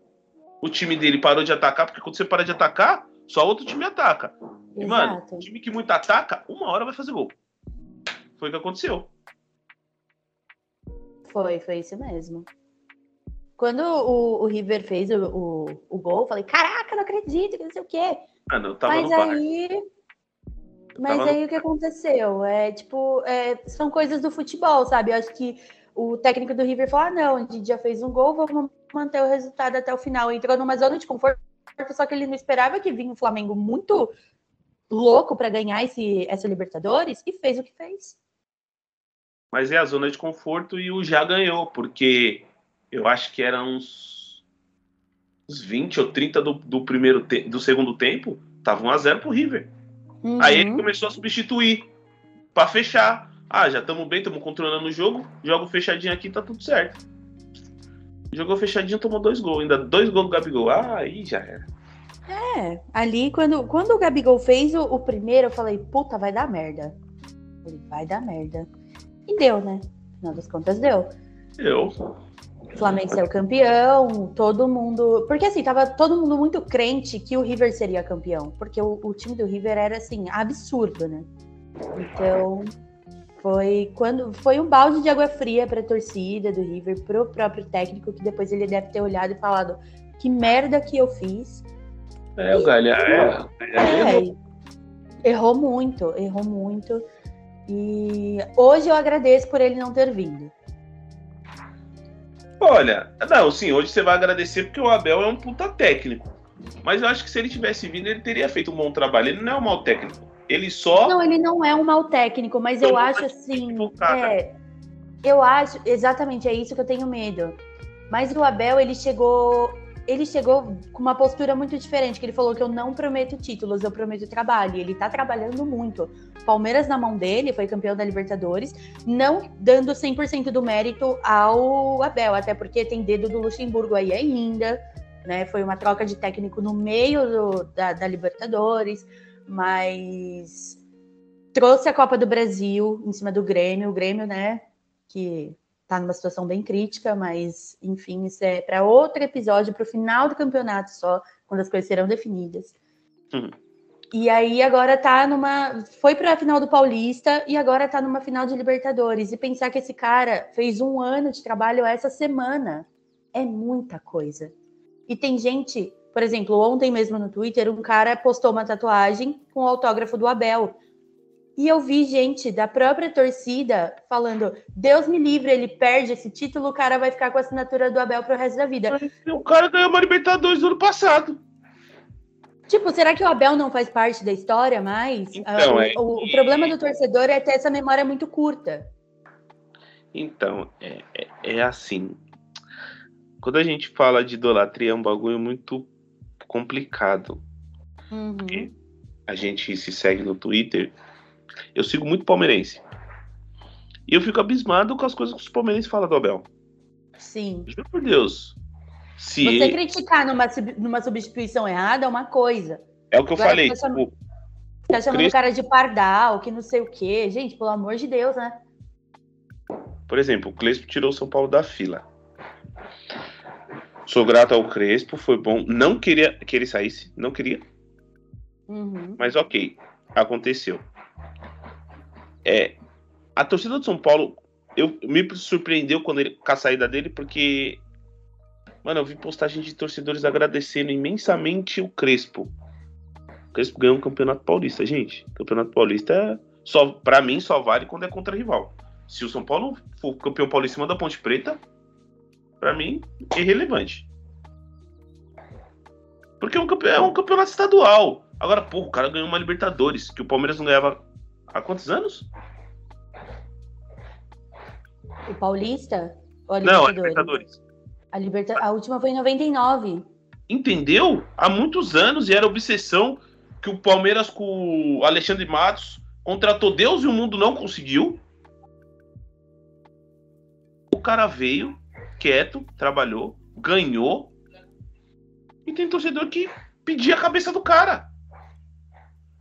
O time dele parou de atacar, porque quando você para de atacar, só outro time ataca. E, mano, Exato. time que muito ataca, uma hora vai fazer gol. Foi o que aconteceu. Foi, foi isso mesmo. Quando o, o River fez o, o, o gol, eu falei, caraca, não acredito, não sei o quê. Mano, eu tava Mas no bar. aí. Mas aí o que aconteceu? É tipo, é, são coisas do futebol, sabe? Eu acho que o técnico do River falou: ah, não, a gente já fez um gol, vamos manter o resultado até o final. Entrou numa zona de conforto, só que ele não esperava que vinha um Flamengo muito louco para ganhar esse, essa Libertadores e fez o que fez. Mas é a zona de conforto e o já ganhou, porque eu acho que eram uns, uns 20 ou 30 do, do primeiro te- do segundo tempo, tava 1 a 0 pro River. Uhum. Aí ele começou a substituir pra fechar. Ah, já estamos bem, estamos controlando o jogo. Jogo fechadinho aqui, tá tudo certo. Jogou fechadinho, tomou dois gols. Ainda dois gols do Gabigol. Ah, aí já era. É, ali quando, quando o Gabigol fez o, o primeiro, eu falei, puta, vai dar merda. Falei, vai dar merda. E deu, né? Afinal das contas, deu. Eu. O Flamengo saiu campeão, todo mundo. Porque assim, tava todo mundo muito crente que o River seria campeão. Porque o, o time do River era assim, absurdo, né? Então, Foi quando foi um balde de água fria para a torcida do River, pro próprio técnico, que depois ele deve ter olhado e falado que merda que eu fiz. É, o Galha, é, É, errou muito, errou muito. E hoje eu agradeço por ele não ter vindo. Olha, não, sim, hoje você vai agradecer porque o Abel é um puta técnico. Mas eu acho que se ele tivesse vindo, ele teria feito um bom trabalho. Ele não é um mau técnico. Ele só. Não, ele não é um mau técnico, mas eu acho assim. É, eu acho, exatamente, é isso que eu tenho medo. Mas o Abel, ele chegou. Ele chegou com uma postura muito diferente, que ele falou que eu não prometo títulos, eu prometo trabalho. E ele tá trabalhando muito. Palmeiras na mão dele, foi campeão da Libertadores, não dando 100% do mérito ao Abel, até porque tem dedo do Luxemburgo aí ainda, né? Foi uma troca de técnico no meio do- da, da Libertadores, mas trouxe a Copa do Brasil em cima do Grêmio, o Grêmio, né, que tá numa situação bem crítica, mas enfim, isso é para outro episódio, para o final do campeonato só, quando as coisas serão definidas. Uhum. E aí agora tá numa. Foi para a final do Paulista e agora tá numa final de Libertadores. E pensar que esse cara fez um ano de trabalho essa semana é muita coisa. E tem gente, por exemplo, ontem mesmo no Twitter, um cara postou uma tatuagem com o autógrafo do Abel. E eu vi gente da própria torcida falando: Deus me livre, ele perde esse título, o cara vai ficar com a assinatura do Abel pro resto da vida. O cara ganhou uma Libertadores no ano passado. Tipo, será que o Abel não faz parte da história mais? Então, Ah, o, é- o- o problema do torcedor é ter essa memória muito curta. Então, é, é, é assim. Quando a gente fala de idolatria, é um bagulho muito complicado. Uhum. A gente se segue no Twitter. Eu sigo muito palmeirense. E eu fico abismado com as coisas que os palmeirenses falam do Abel. Sim. Juro por Deus. Se Você ele- criticar numa, numa substituição errada é uma coisa. é o que eu Agora, falei. tá chamando- tipo, Tá chamando o cara de pardal, que não sei o quê. Gente, pelo amor de Deus, né? por exemplo, o Crespo tirou o São Paulo da fila. Sou grato ao Crespo, foi bom. Não queria que ele saísse, não queria. Uhum. Mas ok, aconteceu. É, a torcida do São Paulo, eu me surpreendeu quando ele, com a saída dele, porque, mano, eu vi postagem de torcedores agradecendo imensamente o Crespo. O Crespo ganhou um campeonato paulista, gente. Campeonato paulista, só, pra mim, só vale quando é contra rival. Se o São Paulo for campeão paulista em cima da Ponte Preta, pra mim, é irrelevante. Porque é um, campe- é um campeonato estadual. Agora, pô, o cara ganhou uma Libertadores, que o Palmeiras não ganhava há quantos anos? O Paulista? Ou a Não, a Libertadores? Libertadores. A, Liberta- a última foi em 99. Entendeu? Há muitos anos e era obsessão que o Palmeiras com o Alexandre Matos contratou Deus e o mundo não conseguiu. O cara veio, quieto, trabalhou, ganhou. E tem torcedor que pedia a cabeça do cara.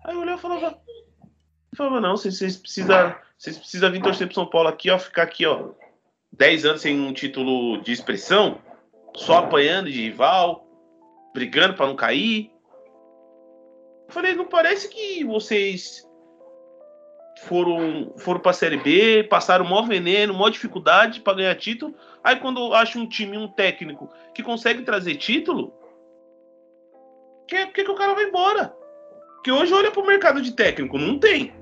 Aí eu olhava e falava. falava, não, vocês, precisam. Vocês precisam vir torcer pro São Paulo aqui, ó. Ficar aqui, ó. 10 anos sem um título de expressão, só apanhando de rival, brigando pra não cair. Eu falei, não parece que vocês foram foram para Série B, passaram maior veneno, maior dificuldade pra ganhar título. Aí quando acha um time, um técnico que consegue trazer título, que, que, que o cara vai embora? Porque hoje olha pro mercado de técnico, não tem.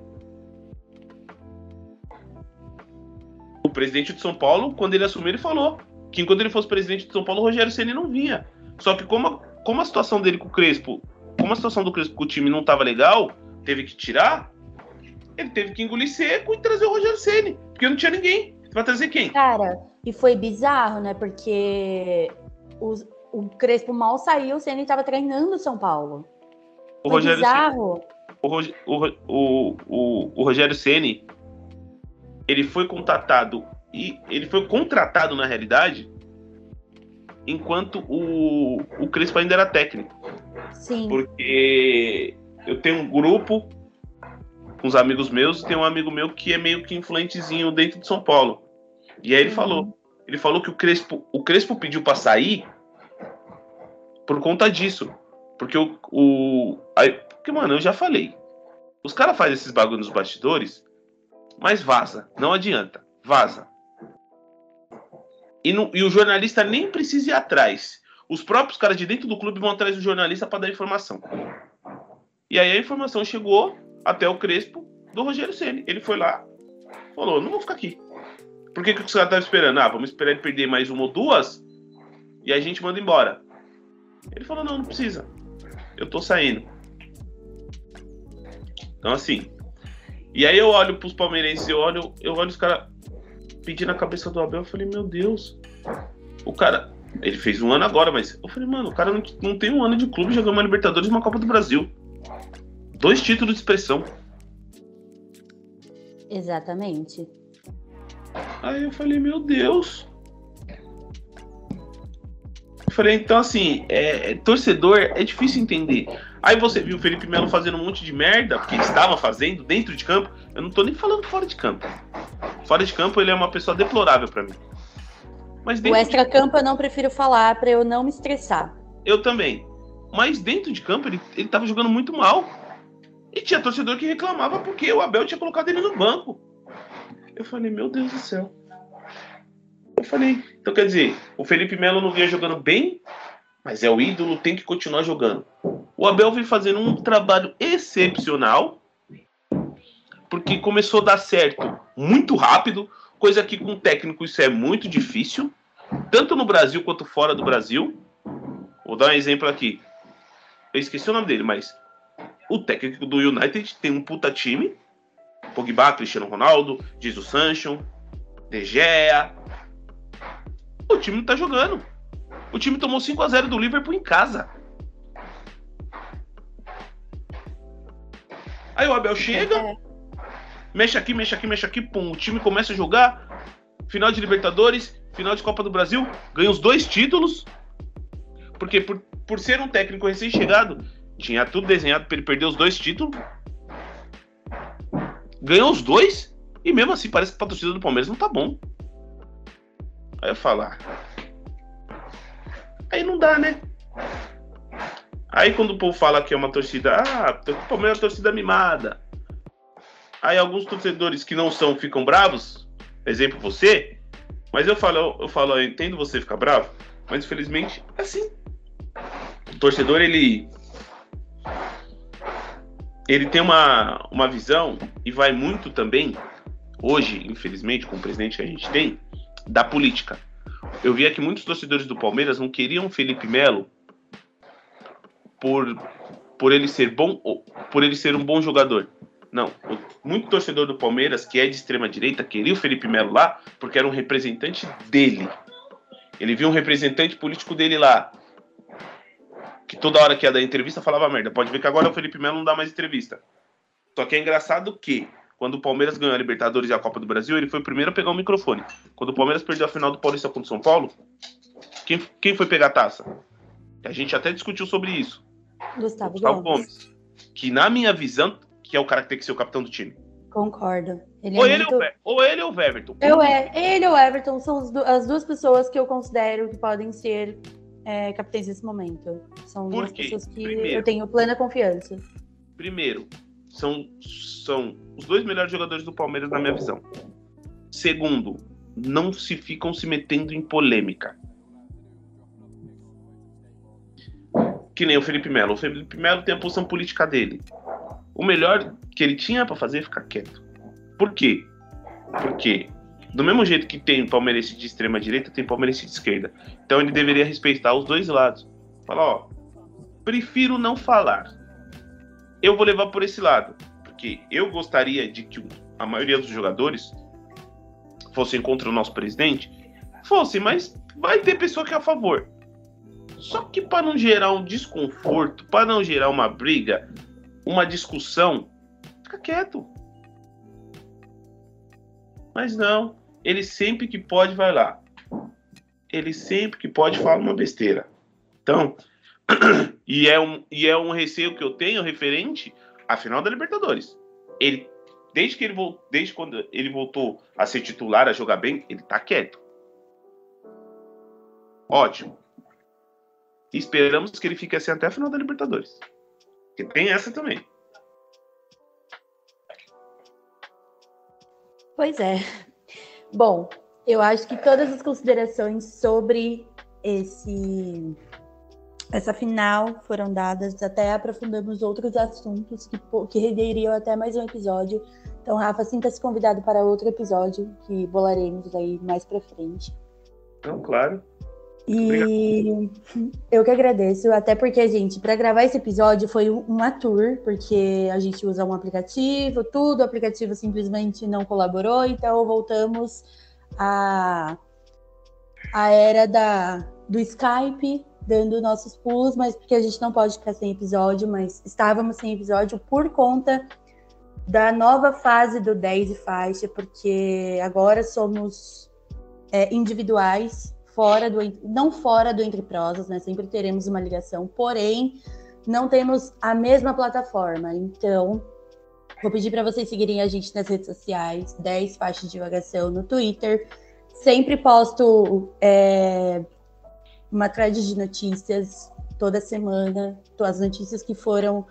O presidente de São Paulo, quando ele assumiu, ele falou que quando ele fosse presidente de São Paulo, o Rogério Ceni não vinha. Só que como a, como a situação dele com o Crespo, como a situação do Crespo com o time não tava legal, teve que tirar, ele teve que engolir seco e trazer o Rogério Ceni, porque não tinha ninguém. Vai trazer quem? Cara, e foi bizarro, né? Porque os- o Crespo mal saiu, o Ceni tava treinando o São Paulo. O Foi Rogério Ceni bizarro. o, Rog- o, o, o Rogério Ceni ele foi contatado e ele foi contratado na realidade enquanto o, o Crespo ainda era técnico Sim. porque eu tenho um grupo com os amigos meus tem um amigo meu que é meio que influentezinho dentro de São Paulo e aí ele Uhum. falou ele falou que o Crespo o Crespo pediu para sair por conta disso porque o, o aí, porque mano eu já falei os caras fazem esses bagulho nos bastidores Mas vaza, não adianta, vaza. E, no, e o jornalista nem precisa ir atrás. Os próprios caras de dentro do clube vão atrás do jornalista para dar informação. E aí a informação chegou até o Crespo do Rogério Ceni. Ele foi lá, falou: não vou ficar aqui. Por que, que os caras estavam esperando? Ah, vamos esperar ele perder mais uma ou duas e a gente manda embora. Ele falou: não, não precisa. Eu tô saindo. Então, assim. E aí eu olho pros palmeirenses, eu olho, eu olho os caras pedindo a cabeça do Abel. Eu falei: meu Deus. O cara. Ele fez um ano agora, mas eu falei, mano, o cara não, não tem um ano de clube jogando uma Libertadores e uma Copa do Brasil. Dois títulos de expressão. Exatamente. Aí eu falei, meu Deus. Eu falei, então assim, é, é, torcedor é difícil entender. Aí você viu o Felipe Melo fazendo um monte de merda, porque ele estava fazendo dentro de campo. Eu não tô nem falando fora de campo. Fora de campo ele é uma pessoa deplorável para mim. Mas o extra-campo de... eu não prefiro falar para eu não me estressar. Eu também. Mas dentro de campo ele, ele tava jogando muito mal. E tinha torcedor que reclamava porque o Abel tinha colocado ele no banco. Eu falei, meu Deus do céu. Eu falei, então quer dizer, o Felipe Melo não vinha jogando bem, mas é o ídolo, tem que continuar jogando. O Abel vem fazendo um trabalho excepcional, porque começou a dar certo muito rápido, coisa que com técnico isso é muito difícil, tanto no Brasil quanto fora do Brasil. Vou dar um exemplo aqui. Eu esqueci o nome dele, mas o técnico do United tem um puta time. Pogba, Cristiano Ronaldo, Jesus Sancho, De Gea. O time não tá jogando. O time tomou 5 a 0 do Liverpool em casa. Aí o Abel chega, é. mexe aqui, mexe aqui, mexe aqui, pum, o time começa a jogar. Final de Libertadores, final de Copa do Brasil, ganha os dois títulos. Porque por, por ser um técnico recém-chegado, tinha tudo desenhado para ele perder os dois títulos. Ganhou os dois. E mesmo assim parece que pra torcida do Palmeiras não tá bom. Aí eu falo, ah, Aí não dá, né? Aí quando o povo fala que é uma torcida, ah, o Palmeiras é uma torcida mimada. Aí alguns torcedores que não são ficam bravos, exemplo você, mas eu falo, eu falo, eu entendo você ficar bravo, mas infelizmente é assim. O torcedor ele ele tem uma, uma visão e vai muito também, hoje, infelizmente, com o presidente que a gente tem, da política. Eu via que muitos torcedores do Palmeiras não queriam Felipe Melo por, por ele ser bom, por ele ser um bom jogador. Não, muito torcedor do Palmeiras que é de extrema direita queria o Felipe Melo lá porque era um representante dele. Ele viu um representante político dele lá que toda hora que ia dar entrevista falava merda. Pode ver que agora o Felipe Melo não dá mais entrevista. Só que é engraçado que, quando o Palmeiras ganhou a Libertadores e a Copa do Brasil, ele foi o primeiro a pegar o microfone. Quando o Palmeiras perdeu a final do Paulista contra o São Paulo, quem, quem foi pegar a taça? A gente até discutiu sobre isso. Gustavo, Gustavo Gomes. Gomes. Que na minha visão, que é o cara que tem que ser o capitão do time. Concordo. Ele ou, é ele muito... ou ele ou o Everton. Eu é, ele ou o Everton são as duas pessoas que eu considero que podem ser é, capitães nesse momento. São Por duas quê? pessoas que Primeiro, eu tenho plena confiança. Primeiro, são, são os dois melhores jogadores do Palmeiras, na minha visão. Segundo, não se ficam se metendo em polêmica. Que nem o Felipe Melo. O Felipe Melo tem a posição política dele. O melhor que ele tinha para fazer é ficar quieto. Por quê? Porque do mesmo jeito que tem palmeirense de extrema direita, tem palmeirense de esquerda. Então ele deveria respeitar os dois lados. Falar, ó, prefiro não falar. Eu vou levar por esse lado, porque eu gostaria de que a maioria dos jogadores fossem contra o nosso presidente, fosse, mas vai ter pessoa que é a favor. Só que para não gerar um desconforto, para não gerar uma briga, uma discussão, fica quieto. Mas não, ele sempre que pode vai lá. Ele sempre que pode fala uma besteira. Então, e é um, e é um receio que eu tenho referente à final da Libertadores. Ele desde que ele desde quando ele voltou a ser titular, a jogar bem, ele tá quieto. Ótimo. Esperamos que ele fique assim até a final da Libertadores. Que tem essa também. Pois é. Bom, eu acho que todas as considerações sobre esse essa final foram dadas, até aprofundamos outros assuntos que, que renderiam até mais um episódio. Então, Rafa, sinta-se convidado para outro episódio que bolaremos aí mais para frente. Não, claro. E eu que agradeço, até porque, gente, para gravar esse episódio foi uma tour, porque a gente usa um aplicativo, tudo, o aplicativo simplesmente não colaborou, então voltamos à, à era da, do Skype, dando nossos pulos, mas porque a gente não pode ficar sem episódio, mas estávamos sem episódio por conta da nova fase do 10 e faixa, porque agora somos é, individuais fora do não fora do Entre Prosas, né? Sempre teremos uma ligação, porém não temos a mesma plataforma. Então, vou pedir para vocês seguirem a gente nas redes sociais, 10 faixas de divagação no Twitter. Sempre posto é, uma thread de notícias toda semana, as notícias que foram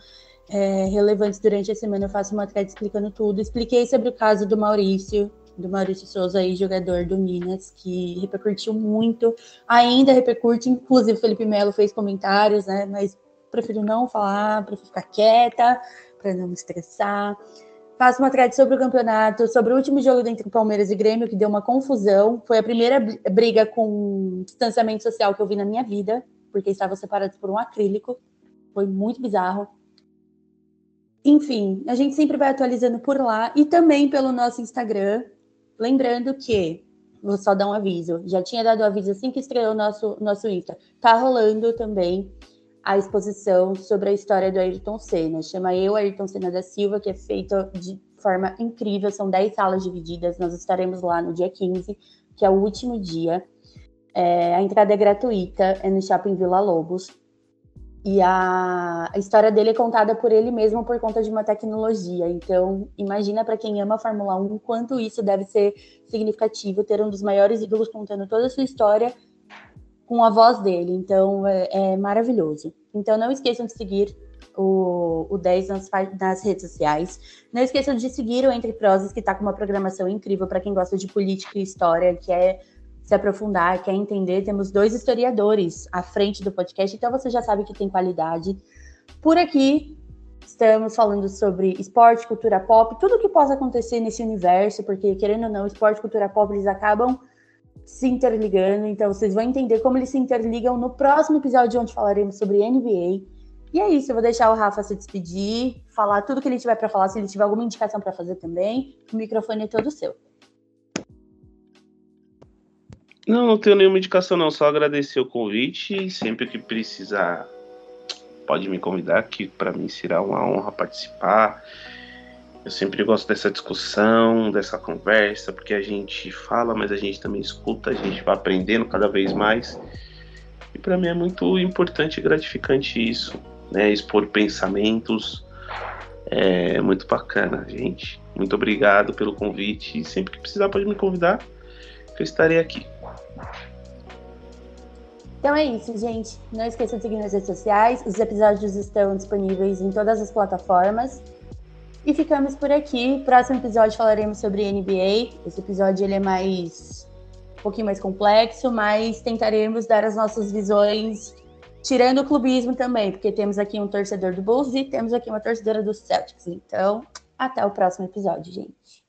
é, relevantes durante a semana, eu faço uma thread explicando tudo. Expliquei sobre o caso do Maurício, do Maurício Souza, aí, jogador do Minas, que repercutiu muito, ainda repercute, inclusive Felipe Melo fez comentários, né? Mas prefiro não falar, prefiro ficar quieta, para não me estressar. Faço uma thread sobre o campeonato, sobre o último jogo entre Palmeiras e Grêmio, que deu uma confusão. Foi a primeira briga com distanciamento social que eu vi na minha vida, porque estavam separados por um acrílico. Foi muito bizarro. Enfim, a gente sempre vai atualizando por lá e também pelo nosso Instagram, Lembrando que, vou só dar um aviso, já tinha dado aviso assim que estreou o nosso, nosso Insta. Tá rolando também a exposição sobre a história do Ayrton Senna. Chama Eu, Ayrton Senna da Silva, que é feita de forma incrível. São 10 salas divididas. Nós estaremos lá no dia 15, que é o último dia. É, a entrada é gratuita, é no Shopping Vila Lobos. E a, a, história dele é contada por ele mesmo por conta de uma tecnologia. Então, imagina para quem ama a Fórmula 1 quanto isso deve ser significativo ter um dos maiores ídolos contando toda a sua história com a voz dele. Então, é, é maravilhoso. Então, não esqueçam de seguir o, o 10 nas, nas redes sociais. Não esqueçam de seguir o Entre Prosas, que está com uma programação incrível para quem gosta de política e história, que é se aprofundar, quer entender, temos dois historiadores à frente do podcast, então você já sabe que tem qualidade. Por aqui, estamos falando sobre esporte, cultura pop, tudo que possa acontecer nesse universo, porque querendo ou não, esporte e cultura pop eles acabam se interligando, então vocês vão entender como eles se interligam no próximo episódio, onde falaremos sobre NBA. E é isso, eu vou deixar o Rafa se despedir, falar tudo que ele tiver para falar, se ele tiver alguma indicação para fazer também, o microfone é todo seu. Não, não tenho nenhuma indicação não, só agradecer o convite sempre que precisar pode me convidar, que para mim será uma honra participar. Eu sempre gosto dessa discussão, dessa conversa, porque a gente fala, mas a gente também escuta, a gente vai aprendendo cada vez mais. E para mim é muito importante e gratificante isso, né? Expor pensamentos. É muito bacana, gente. Muito obrigado pelo convite. E sempre que precisar pode me convidar, que eu estarei aqui. Então é isso, gente. Não esqueça de seguir nas redes sociais. Os episódios estão disponíveis em todas as plataformas. E ficamos por aqui. Próximo episódio falaremos sobre NBA. Esse episódio ele é mais um pouquinho mais complexo, mas tentaremos dar as nossas visões, tirando o clubismo também, porque temos aqui um torcedor do Bulls e temos aqui uma torcedora do Celtics. Então, até o próximo episódio, gente.